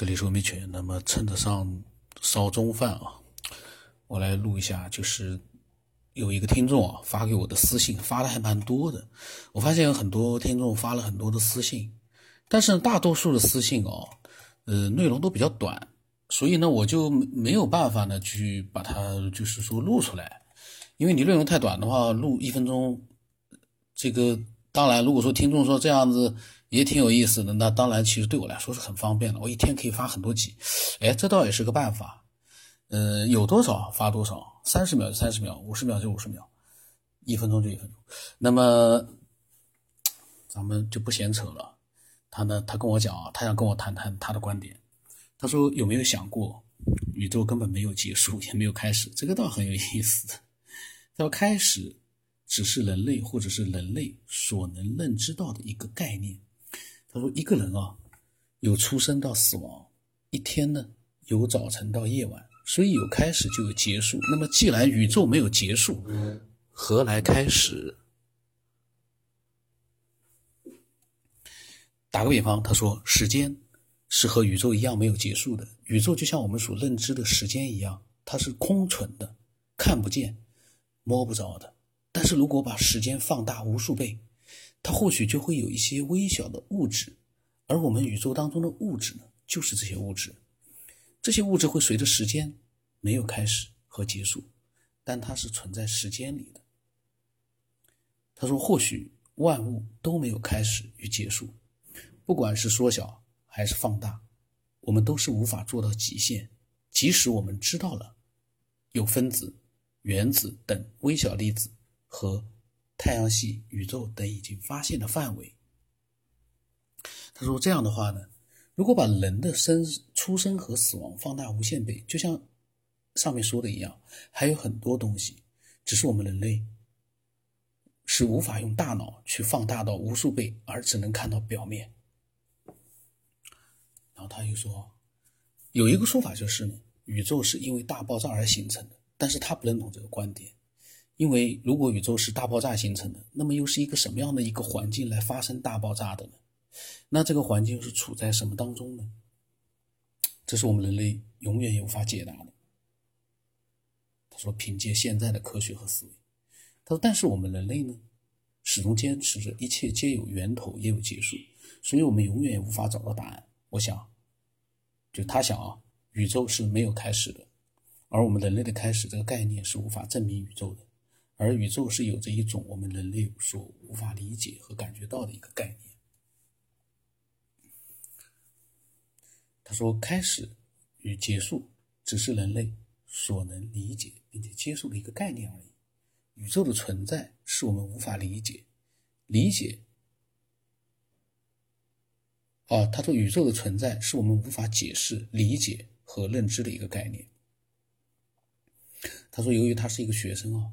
这里是文明犬。那么趁得上烧中饭啊，我来录一下。就是有一个听众啊发给我的私信，发的还蛮多的。我发现有很多听众发了很多的私信，但是大多数的私信哦，呃，内容都比较短，所以呢，我就没有办法呢去把它就是说录出来，因为你内容太短的话，录一分钟，这个当然，如果说听众说这样子。也挺有意思的，那当然，其实对我来说是很方便的。我一天可以发很多集，哎，这倒也是个办法。呃，有多少发多少，三十秒就三十秒，五十秒就五十秒，一分钟就一分钟。那么，咱们就不闲扯了。他呢，他跟我讲啊，他想跟我谈谈他的观点。他说有没有想过，宇宙根本没有结束，也没有开始？这个倒很有意思。他说开始只是人类或者是人类所能认知到的一个概念。他说：“一个人啊，有出生到死亡，一天呢有早晨到夜晚，所以有开始就有结束。那么既然宇宙没有结束，何来开始？打个比方，他说时间是和宇宙一样没有结束的。宇宙就像我们所认知的时间一样，它是空存的，看不见、摸不着的。但是如果把时间放大无数倍，它或许就会有一些微小的物质，而我们宇宙当中的物质呢，就是这些物质。这些物质会随着时间没有开始和结束，但它是存在时间里的。他说，或许万物都没有开始与结束，不管是缩小还是放大，我们都是无法做到极限。即使我们知道了有分子、原子等微小粒子和。太阳系、宇宙等已经发现的范围。他说：“这样的话呢，如果把人的生出生和死亡放大无限倍，就像上面说的一样，还有很多东西，只是我们人类是无法用大脑去放大到无数倍，而只能看到表面。”然后他又说：“有一个说法就是呢，宇宙是因为大爆炸而形成的，但是他不认同这个观点。”因为如果宇宙是大爆炸形成的，那么又是一个什么样的一个环境来发生大爆炸的呢？那这个环境是处在什么当中呢？这是我们人类永远也无法解答的。他说：“凭借现在的科学和思维，他说，但是我们人类呢，始终坚持着一切皆有源头也有结束，所以我们永远也无法找到答案。我想，就他想啊，宇宙是没有开始的，而我们人类的开始这个概念是无法证明宇宙的。”而宇宙是有着一种我们人类所无法理解和感觉到的一个概念。他说：“开始与结束只是人类所能理解并且接受的一个概念而已。宇宙的存在是我们无法理解、理解。”啊，他说：“宇宙的存在是我们无法解释、理解和认知的一个概念。”他说：“由于他是一个学生啊。”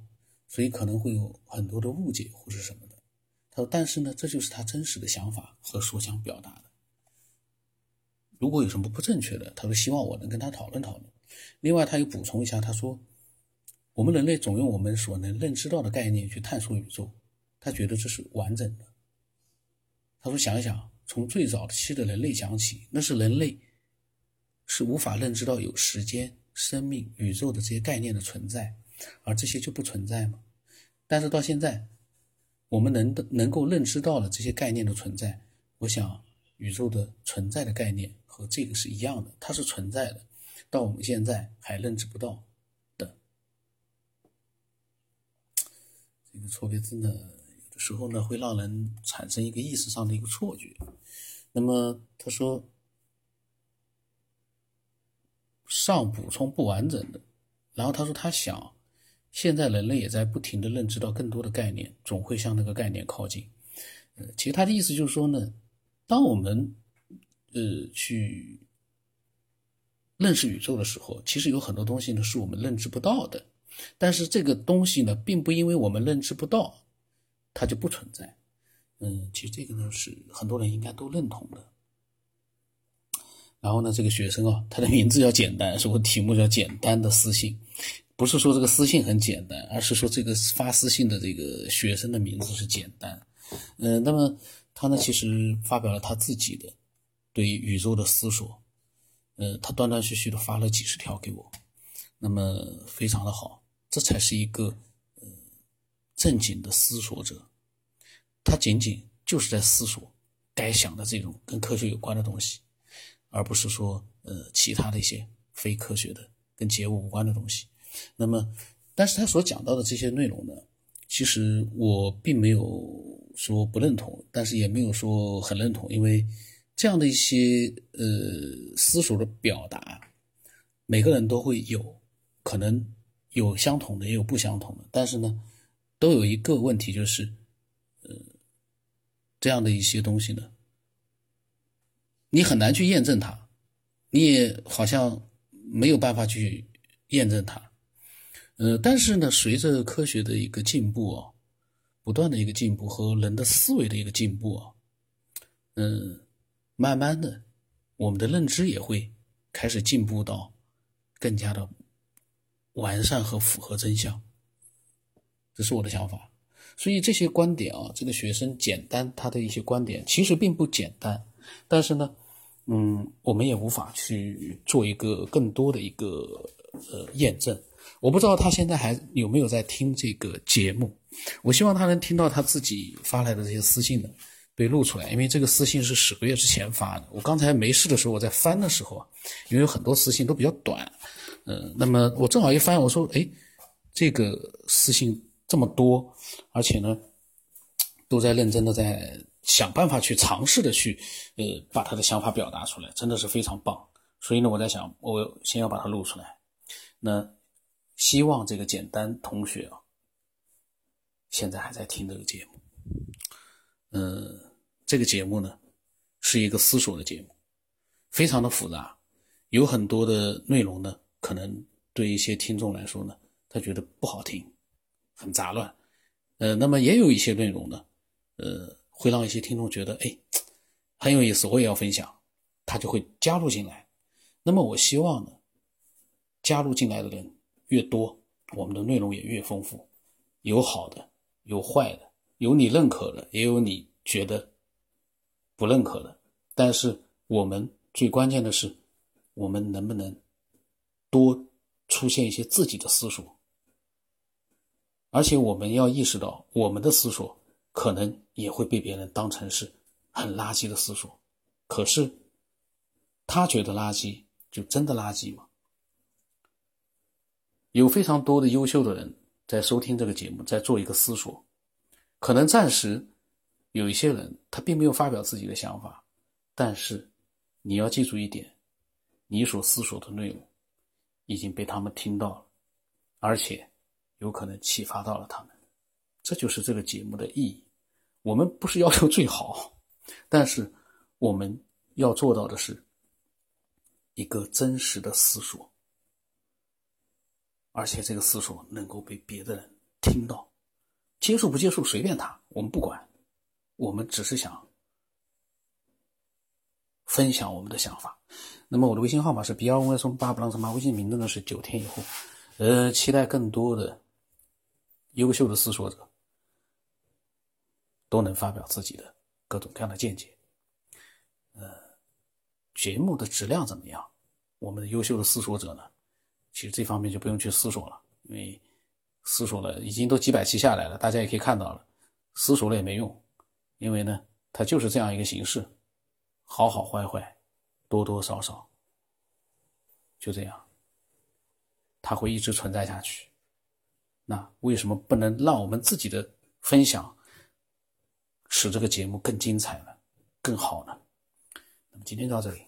所以可能会有很多的误解或是什么的，他说：“但是呢，这就是他真实的想法和所想表达的。如果有什么不正确的，他说希望我能跟他讨论讨论。另外，他又补充一下，他说：我们人类总用我们所能认知到的概念去探索宇宙，他觉得这是完整的。他说：想一想，从最早期的人类讲起，那是人类是无法认知到有时间、生命、宇宙的这些概念的存在。”而这些就不存在吗？但是到现在，我们能能够认知到了这些概念的存在。我想，宇宙的存在的概念和这个是一样的，它是存在的，到我们现在还认知不到的。这个错别字呢，有的时候呢会让人产生一个意识上的一个错觉。那么他说，上补充不完整的，然后他说他想。现在人类也在不停的认知到更多的概念，总会向那个概念靠近。呃，其实他的意思就是说呢，当我们呃去认识宇宙的时候，其实有很多东西呢是我们认知不到的。但是这个东西呢，并不因为我们认知不到，它就不存在。嗯，其实这个呢是很多人应该都认同的。然后呢，这个学生啊，他的名字叫简单，是我题目叫简单的私信。不是说这个私信很简单，而是说这个发私信的这个学生的名字是简单。嗯，那么他呢，其实发表了他自己的对宇宙的思索。呃，他断断续续的发了几十条给我，那么非常的好，这才是一个呃正经的思索者，他仅仅就是在思索该想的这种跟科学有关的东西，而不是说呃其他的一些非科学的跟节物无关的东西。那么，但是他所讲到的这些内容呢，其实我并没有。说不认同，但是也没有说很认同，因为这样的一些呃思索的表达，每个人都会有，可能有相同的，也有不相同的，但是呢，都有一个问题，就是呃这样的一些东西呢，你很难去验证它，你也好像没有办法去验证它，呃，但是呢，随着科学的一个进步啊。不断的一个进步和人的思维的一个进步啊，嗯，慢慢的，我们的认知也会开始进步到更加的完善和符合真相，这是我的想法。所以这些观点啊，这个学生简单他的一些观点其实并不简单，但是呢，嗯，我们也无法去做一个更多的一个呃验证。我不知道他现在还有没有在听这个节目。我希望他能听到他自己发来的这些私信呢，被录出来，因为这个私信是十个月之前发的。我刚才没事的时候，我在翻的时候啊，因为有很多私信都比较短，呃，那么我正好一翻，我说，哎，这个私信这么多，而且呢，都在认真的在想办法去尝试的去，呃，把他的想法表达出来，真的是非常棒。所以呢，我在想，我先要把它录出来。那希望这个简单同学啊。现在还在听这个节目，嗯，这个节目呢是一个思索的节目，非常的复杂，有很多的内容呢，可能对一些听众来说呢，他觉得不好听，很杂乱，呃，那么也有一些内容呢，呃，会让一些听众觉得哎很有意思，我也要分享，他就会加入进来。那么我希望呢，加入进来的人越多，我们的内容也越丰富，有好的。有坏的，有你认可的，也有你觉得不认可的。但是我们最关键的是，我们能不能多出现一些自己的思索？而且我们要意识到，我们的思索可能也会被别人当成是很垃圾的思索。可是他觉得垃圾，就真的垃圾吗？有非常多的优秀的人。在收听这个节目，在做一个思索，可能暂时有一些人他并没有发表自己的想法，但是你要记住一点，你所思索的内容已经被他们听到了，而且有可能启发到了他们，这就是这个节目的意义。我们不是要求最好，但是我们要做到的是一个真实的思索。而且这个思索能够被别的人听到，接受不接受随便他，我们不管，我们只是想分享我们的想法。那么我的微信号码是 B 二 Y 松八不让什么，微信名字呢是九天以后。呃，期待更多的优秀的思索者都能发表自己的各种各样的见解。呃，节目的质量怎么样？我们的优秀的思索者呢？其实这方面就不用去思索了，因为思索了已经都几百期下来了，大家也可以看到了，思索了也没用，因为呢，它就是这样一个形式，好好坏坏，多多少少，就这样，它会一直存在下去。那为什么不能让我们自己的分享使这个节目更精彩呢？更好呢？那么今天到这里。